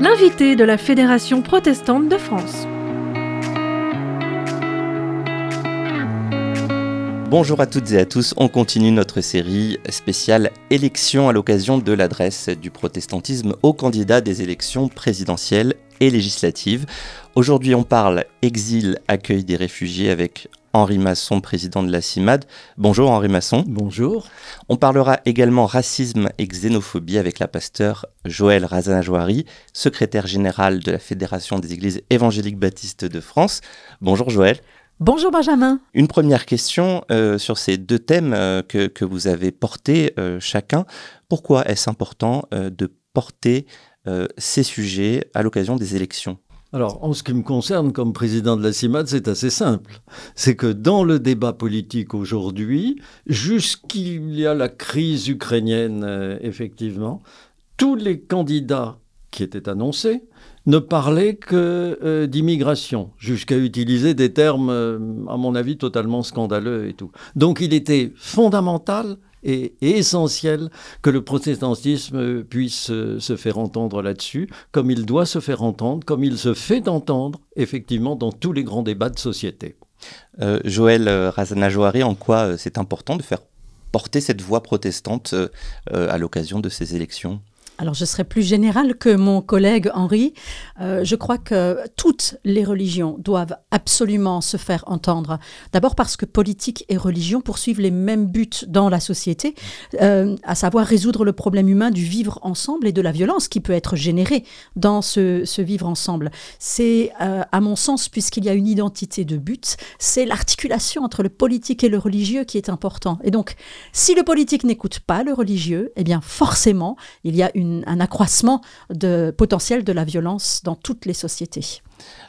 L'invité de la Fédération protestante de France. Bonjour à toutes et à tous, on continue notre série spéciale élection à l'occasion de l'adresse du protestantisme aux candidats des élections présidentielles et législatives. Aujourd'hui on parle exil, accueil des réfugiés avec Henri Masson, président de la CIMAD. Bonjour Henri Masson. Bonjour. On parlera également racisme et xénophobie avec la pasteur Joël Razanajouari, secrétaire général de la Fédération des Églises évangéliques baptistes de France. Bonjour Joël. Bonjour Benjamin. Une première question euh, sur ces deux thèmes euh, que, vous avez portés euh, chacun. Pourquoi est-ce important de porter ces sujets à l'occasion des élections? Alors, en ce qui me concerne, comme président de la CIMAD, c'est assez simple. C'est que dans le débat politique aujourd'hui, jusqu'il y a la crise ukrainienne, effectivement, tous les candidats qui étaient annoncés ne parlait que euh, d'immigration, jusqu'à utiliser des termes, euh, à mon avis, totalement scandaleux et tout. Donc il était fondamental et, essentiel que le protestantisme puisse euh, se faire entendre là-dessus, comme il doit se faire entendre, comme il se fait entendre, effectivement, dans tous les grands débats de société. Joël Razana Johari, en quoi c'est important de faire porter cette voix protestante à l'occasion de ces élections? Alors je serai plus général que mon collègue Henri. Euh, je crois que toutes les religions doivent absolument se faire entendre. D'abord parce que politique et religion poursuivent les mêmes buts dans la société, euh, à savoir résoudre le problème humain du vivre ensemble et de la violence qui peut être générée dans ce, vivre ensemble. C'est, euh, à mon sens, puisqu'il y a une identité de but, c'est l'articulation entre le politique et le religieux qui est important. Et donc, si le politique n'écoute pas le religieux, eh bien forcément, il y a une un accroissement de potentiel de la violence dans toutes les sociétés.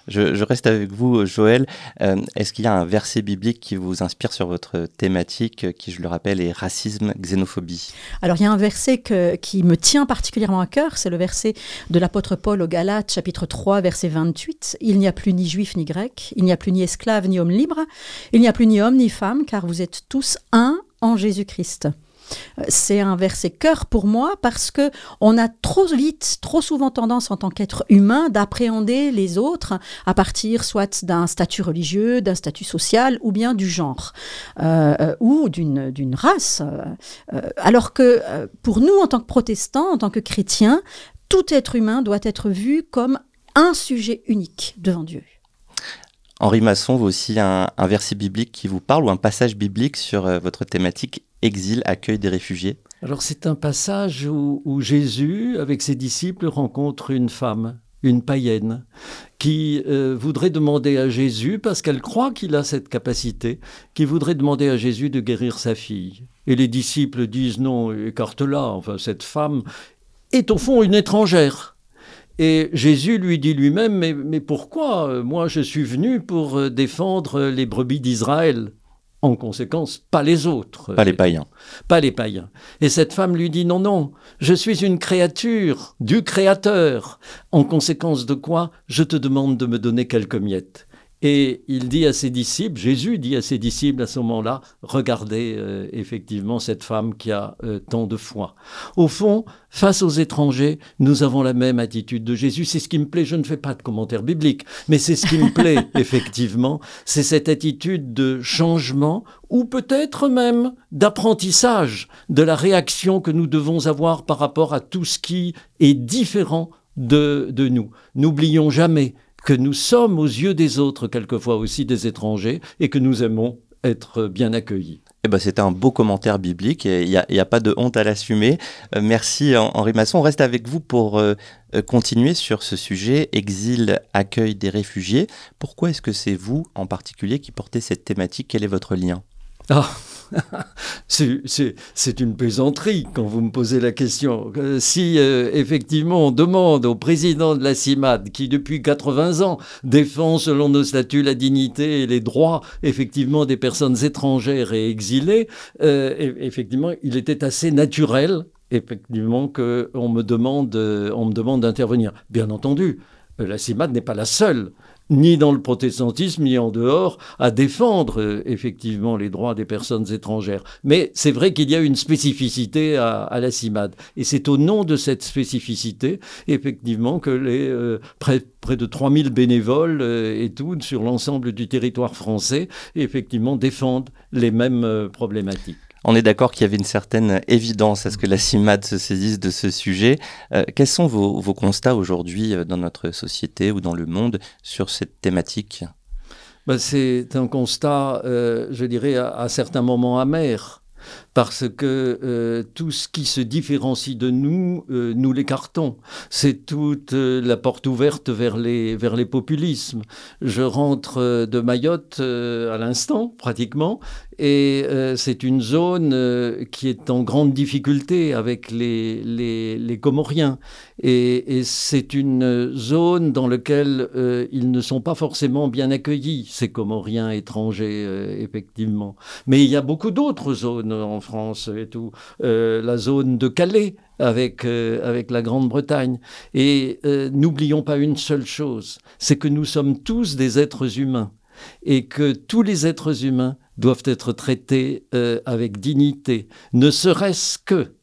Je, reste avec vous, Joël. Euh, est-ce qu'il y a un verset biblique qui vous inspire sur votre thématique, qui, je le rappelle, est racisme, xénophobie? Alors, il y a un verset qui me tient particulièrement à cœur, c'est le verset de l'apôtre Paul au Galates, chapitre 3, verset 28. Il n'y a plus ni juif ni grec, il n'y a plus ni esclave ni homme libre, il n'y a plus ni homme ni femme, car vous êtes tous un en Jésus-Christ c'est un verset cœur pour moi parce que on a trop vite, trop souvent tendance en tant qu'être humain d'appréhender les autres à partir soit d'un statut religieux, d'un statut social ou bien du genre euh, ou d'une race. Euh, alors que euh, pour nous en tant que protestants, en tant que chrétiens, tout être humain doit être vu comme un sujet unique devant Dieu. Henri Masson, vous aussi un, verset biblique qui vous parle ou un passage biblique sur votre thématique exil, accueil des réfugiés Alors c'est un passage où, Jésus, avec ses disciples, rencontre une femme, une païenne, qui euh, voudrait demander à Jésus, parce qu'elle croit qu'il a cette capacité, qui voudrait demander à Jésus de guérir sa fille. Et les disciples disent non, écarte-la, enfin cette femme est au fond une étrangère. Et Jésus lui dit lui-même, mais, pourquoi Moi je suis venu pour euh, défendre les brebis d'Israël? En conséquence, pas les autres. Pas les païens. Pas les païens. Et cette femme lui dit, non, non, je suis une créature du Créateur. En conséquence de quoi, je te demande de me donner quelques miettes. Et il dit à ses disciples, Jésus dit à ses disciples à ce moment-là, regardez euh, effectivement cette femme qui a euh, tant de foi. Au fond, face aux étrangers, nous avons la même attitude de Jésus. C'est ce qui me plaît, je ne fais pas de commentaires bibliques, mais c'est ce qui me plaît effectivement, c'est cette attitude de changement ou peut-être même d'apprentissage de la réaction que nous devons avoir par rapport à tout ce qui est différent de, de nous. N'oublions jamais que nous sommes aux yeux des autres quelquefois aussi des étrangers et que nous aimons être bien accueillis. Eh ben, C'était un beau commentaire biblique et il n'y a, a, pas de honte à l'assumer. Euh, merci Henri Masson. On reste avec vous pour euh, euh, continuer sur ce sujet, exil, accueil des réfugiés. Pourquoi est-ce que c'est vous en particulier qui portez cette thématique? Quel est votre lien? Ah, c'est une plaisanterie quand vous me posez la question. Euh, si euh, effectivement on demande au président de la CIMAD, qui depuis 80 ans défend selon nos statuts la dignité et les droits effectivement des personnes étrangères et exilées, euh, effectivement il était assez naturel effectivement qu'on me demande, me demande d'intervenir. Bien entendu, la CIMAD n'est pas la seule ni dans le protestantisme, ni en dehors, à défendre euh, effectivement les droits des personnes étrangères. Mais c'est vrai qu'il y a une spécificité à, la CIMAD. Et c'est au nom de cette spécificité, effectivement, que les euh, près, de 3000 bénévoles euh, et tout, sur l'ensemble du territoire français, effectivement, défendent les mêmes problématiques. On est d'accord qu'il y avait une certaine évidence à ce que la CIMAD se saisisse de ce sujet. Euh, quels sont vos, constats aujourd'hui euh, dans notre société ou dans le monde sur cette thématique? Ben, C'est un constat, euh, je dirais, à, certains moments amer parce que tout ce qui se différencie de nous, nous l'écartons. C'est toute la porte ouverte vers les, vers les populismes. Je rentre de Mayotte à l'instant, pratiquement, et euh, c'est une zone euh, qui est en grande difficulté avec les, les, les Comoriens. Et, et c'est une zone dans laquelle euh, ils ne sont pas forcément bien accueillis, ces Comoriens étrangers, effectivement. Mais il y a beaucoup d'autres zones en France et tout. la zone de Calais, avec, avec la Grande-Bretagne. Et n'oublions pas une seule chose, c'est que nous sommes tous des êtres humains et que tous les êtres humains doivent être traités euh, avec dignité, ne serait-ce que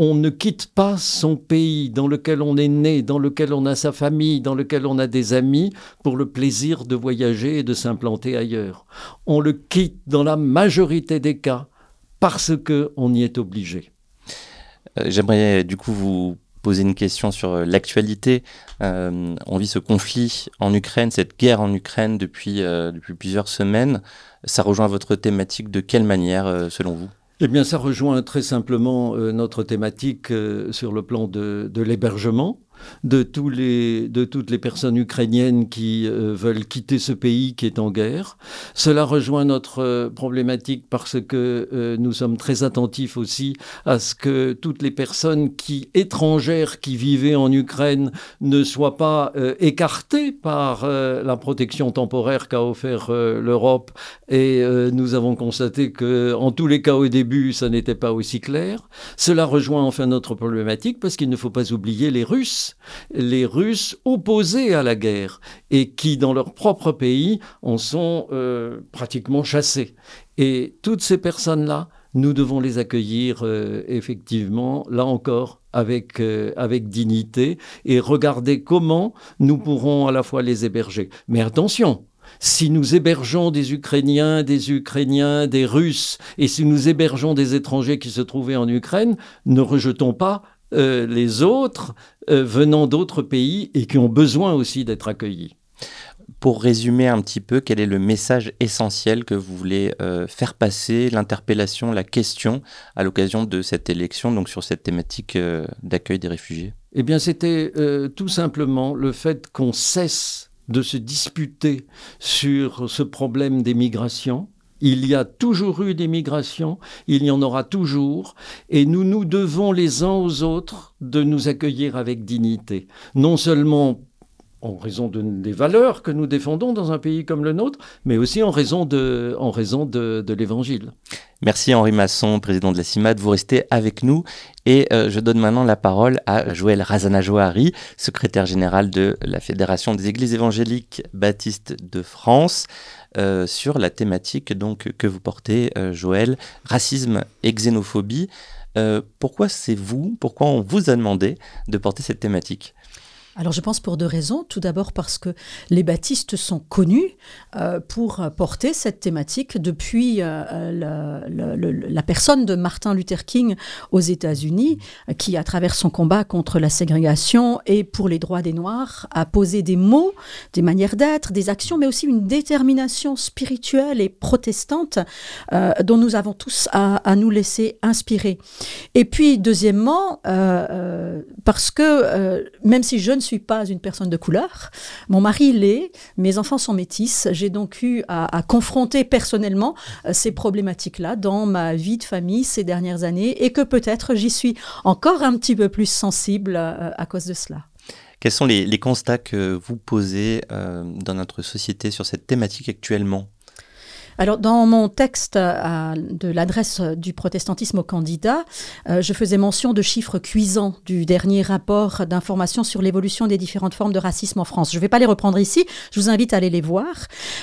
on ne quitte pas son pays dans lequel on est né, dans lequel on a sa famille, dans lequel on a des amis, pour le plaisir de voyager et de s'implanter ailleurs. On le quitte dans la majorité des cas parce qu'on y est obligé. Euh, j'aimerais du coup vous poser une question sur euh, l'actualité. on vit ce conflit en Ukraine, cette guerre en Ukraine depuis, depuis plusieurs semaines. Ça rejoint votre thématique de quelle manière, euh, selon vous? Eh bien, ça rejoint très simplement euh, notre thématique euh, sur le plan de l'hébergement de, tous les, de toutes les personnes ukrainiennes qui euh, veulent quitter ce pays qui est en guerre. Cela rejoint notre euh, problématique parce que euh, nous sommes très attentifs aussi à ce que toutes les personnes qui étrangères qui vivaient en Ukraine ne soient pas écartées par la protection temporaire qu'a offert l'Europe. Et nous avons constaté que, en tous les cas au début, ça n'était pas aussi clair. Cela rejoint enfin notre problématique parce qu'il ne faut pas oublier les Russes les Russes opposés à la guerre et qui, dans leur propre pays, en sont euh, pratiquement chassés. Et toutes ces personnes-là, nous devons les accueillir euh, effectivement, là encore, avec, euh, avec dignité et regarder comment nous pourrons à la fois les héberger. Mais attention, si nous hébergeons des Ukrainiens, des Ukrainiens, des Russes, et si nous hébergeons des étrangers qui se trouvaient en Ukraine, ne rejetons pas euh, les autres euh, venant d'autres pays et qui ont besoin aussi d'être accueillis. Pour résumer un petit peu, quel est le message essentiel que vous voulez euh, faire passer, l'interpellation, la question à l'occasion de cette élection, donc sur cette thématique d'accueil des réfugiés? Eh bien, c'était tout simplement le fait qu'on cesse de se disputer sur ce problème des migrations, il y a toujours eu des migrations, il y en aura toujours, et nous nous devons les uns aux autres de nous accueillir avec dignité. Non seulement en raison de, des valeurs que nous défendons dans un pays comme le nôtre, mais aussi en raison de, l'Évangile. Merci Henri Masson, président de la CIMAD. Vous restez avec nous et euh, je donne maintenant la parole à Joël Razana-Johari, secrétaire général de la Fédération des Églises évangéliques baptistes de France. Euh, sur la thématique que vous portez, euh, Joël, racisme et xénophobie. pourquoi c'est vous, pourquoi on vous a demandé de porter cette thématique? Alors je pense pour deux raisons. Tout d'abord parce que les baptistes sont connus euh, pour porter cette thématique depuis euh, la, personne de Martin Luther King aux États-Unis, qui à travers son combat contre la ségrégation et pour les droits des Noirs a posé des mots, des manières d'être, des actions, mais aussi une détermination spirituelle et protestante euh, dont nous avons tous à, à, nous laisser inspirer. Et puis deuxièmement, parce que même si je ne suis pas une personne de couleur. Mon mari l'est, mes enfants sont métis. J'ai donc eu à, confronter personnellement euh, ces problématiques-là dans ma vie de famille ces dernières années et que peut-être j'y suis encore un petit peu plus sensible euh, à cause de cela. Quels sont les, constats que vous posez euh, dans notre société sur cette thématique actuellement? Alors, dans mon texte à, de l'adresse du protestantisme aux candidats, euh, je faisais mention de chiffres cuisants du dernier rapport d'information sur l'évolution des différentes formes de racisme en France. Je ne vais pas les reprendre ici, je vous invite à aller les voir.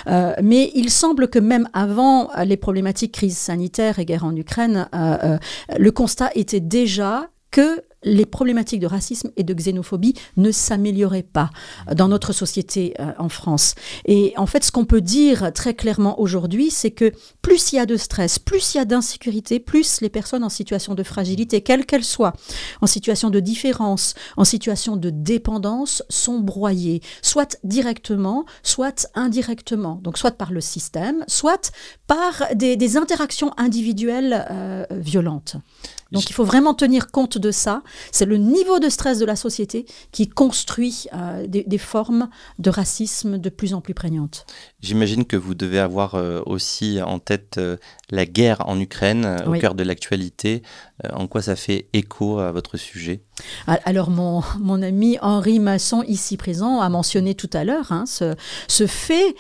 Euh, mais il semble que même avant les problématiques crise sanitaire et guerre en Ukraine, euh, euh, le constat était déjà que les problématiques de racisme et de xénophobie ne s'amélioraient pas dans notre société euh, en France. Et en fait, ce qu'on peut dire très clairement aujourd'hui, c'est que plus il y a de stress, plus il y a d'insécurité, plus les personnes en situation de fragilité, quelle qu'elle soit, en situation de différence, en situation de dépendance, sont broyées, soit directement, soit indirectement. Donc soit par le système, soit par des, des interactions individuelles euh, violentes. Donc il faut vraiment tenir compte de ça. C'est le niveau de stress de la société qui construit euh, des, des, formes de racisme de plus en plus prégnantes. J'imagine que vous devez avoir euh, aussi en tête euh, la guerre en Ukraine, au cœur de l'actualité. En quoi ça fait écho à votre sujet? Alors mon, mon ami Henri Masson, ici présent, a mentionné tout à l'heure hein, ce, ce, fait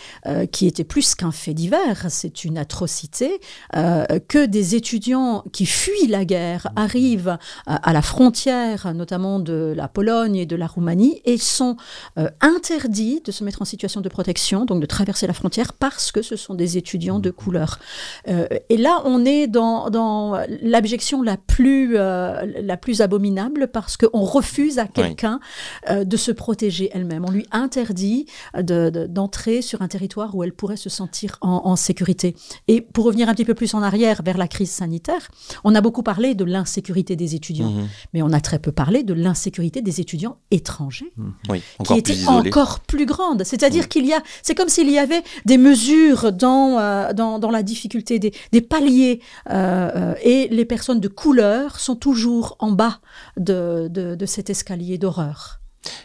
qui était plus qu'un fait divers, c'est une atrocité, que des étudiants qui fuient la guerre arrivent à, à, la frontière, notamment de la Pologne et de la Roumanie, et sont interdits de se mettre en situation de protection, donc de traverser la frontière, parce que ce sont des étudiants de couleur. Euh, et là, on est dans, dans l'abjection la plus, euh, la plus abominable parce qu'on refuse à quelqu'un oui. euh, de se protéger elle-même. On lui interdit d'entrer de, sur un territoire où elle pourrait se sentir en, en, sécurité. Et pour revenir un petit peu plus en arrière vers la crise sanitaire, on a beaucoup parlé de l'insécurité des étudiants, mmh. mais on a très peu parlé de l'insécurité des étudiants étrangers, mmh. oui, qui était plus encore plus grande. C'est-à-dire mmh. qu'il y a, c'est comme s'il y avait des mesures dans, euh, dans, dans la difficulté des, des paliers euh, et les personnes de couleur sont toujours en bas de, de, de cet escalier d'horreur.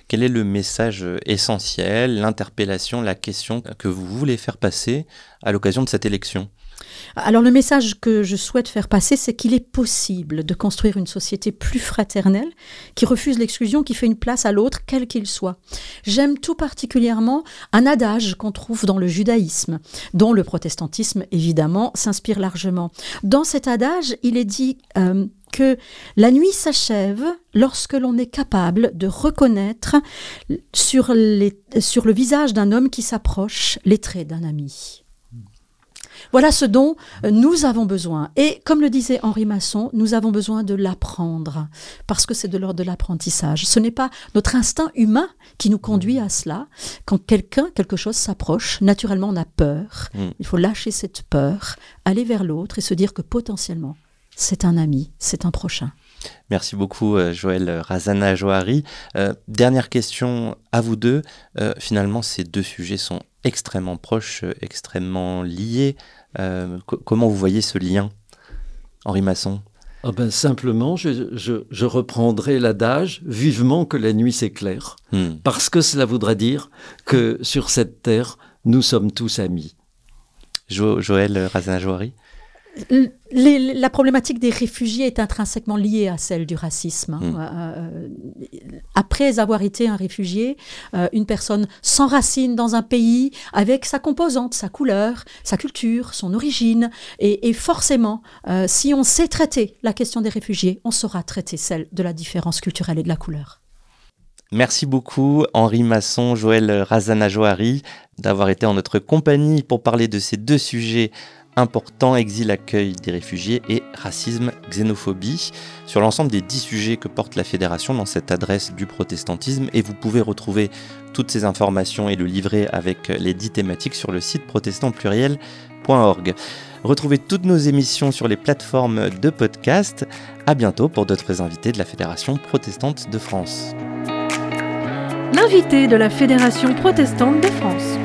Quel est le message essentiel, l'interpellation, la question que vous voulez faire passer à l'occasion de cette élection? Alors le message que je souhaite faire passer, c'est qu'il est possible de construire une société plus fraternelle, qui refuse l'exclusion, qui fait une place à l'autre, quel qu'il soit. J'aime tout particulièrement un adage qu'on trouve dans le judaïsme, dont le protestantisme, évidemment, s'inspire largement. Dans cet adage, il est dit... Euh, que la nuit s'achève lorsque l'on est capable de reconnaître sur, le visage d'un homme qui s'approche les traits d'un ami. Voilà ce dont nous avons besoin. Et comme le disait Henri Masson, nous avons besoin de l'apprendre, parce que c'est de l'ordre de l'apprentissage. Ce n'est pas notre instinct humain qui nous conduit à cela. Quand quelqu'un, quelque chose s'approche, naturellement on a peur. Mm. Il faut lâcher cette peur, aller vers l'autre et se dire que potentiellement, c'est un ami, c'est un prochain. Merci beaucoup, euh, Joël Razana Johari. Euh, dernière question à vous deux. Euh, finalement, ces deux sujets sont extrêmement proches, extrêmement liés. Euh, comment vous voyez ce lien, Henri Masson? Oh ben, Simplement, je, je, je reprendrai l'adage vivement que la nuit s'éclaire, hmm. parce que cela voudrait dire que sur cette terre, nous sommes tous amis. Jo Joël Razana Johari les, la problématique des réfugiés est intrinsèquement liée à celle du racisme. Mmh. Euh, après avoir été un réfugié, euh, une personne s'enracine dans un pays avec sa composante, sa couleur, sa culture, son origine. Et, et forcément, euh, si on sait traiter la question des réfugiés, on saura traiter celle de la différence culturelle et de la couleur. Merci beaucoup Henri Masson, Joël Razana Johari d'avoir été en notre compagnie pour parler de ces deux sujets important, exil, accueil des réfugiés et racisme, xénophobie, sur l'ensemble des dix sujets que porte la Fédération dans cette adresse du protestantisme. Et vous pouvez retrouver toutes ces informations et le livret avec les dix thématiques sur le site protestantpluriel.org. Retrouvez toutes nos émissions sur les plateformes de podcast. À bientôt pour d'autres invités de la Fédération protestante de France. L'invité de la Fédération protestante de France.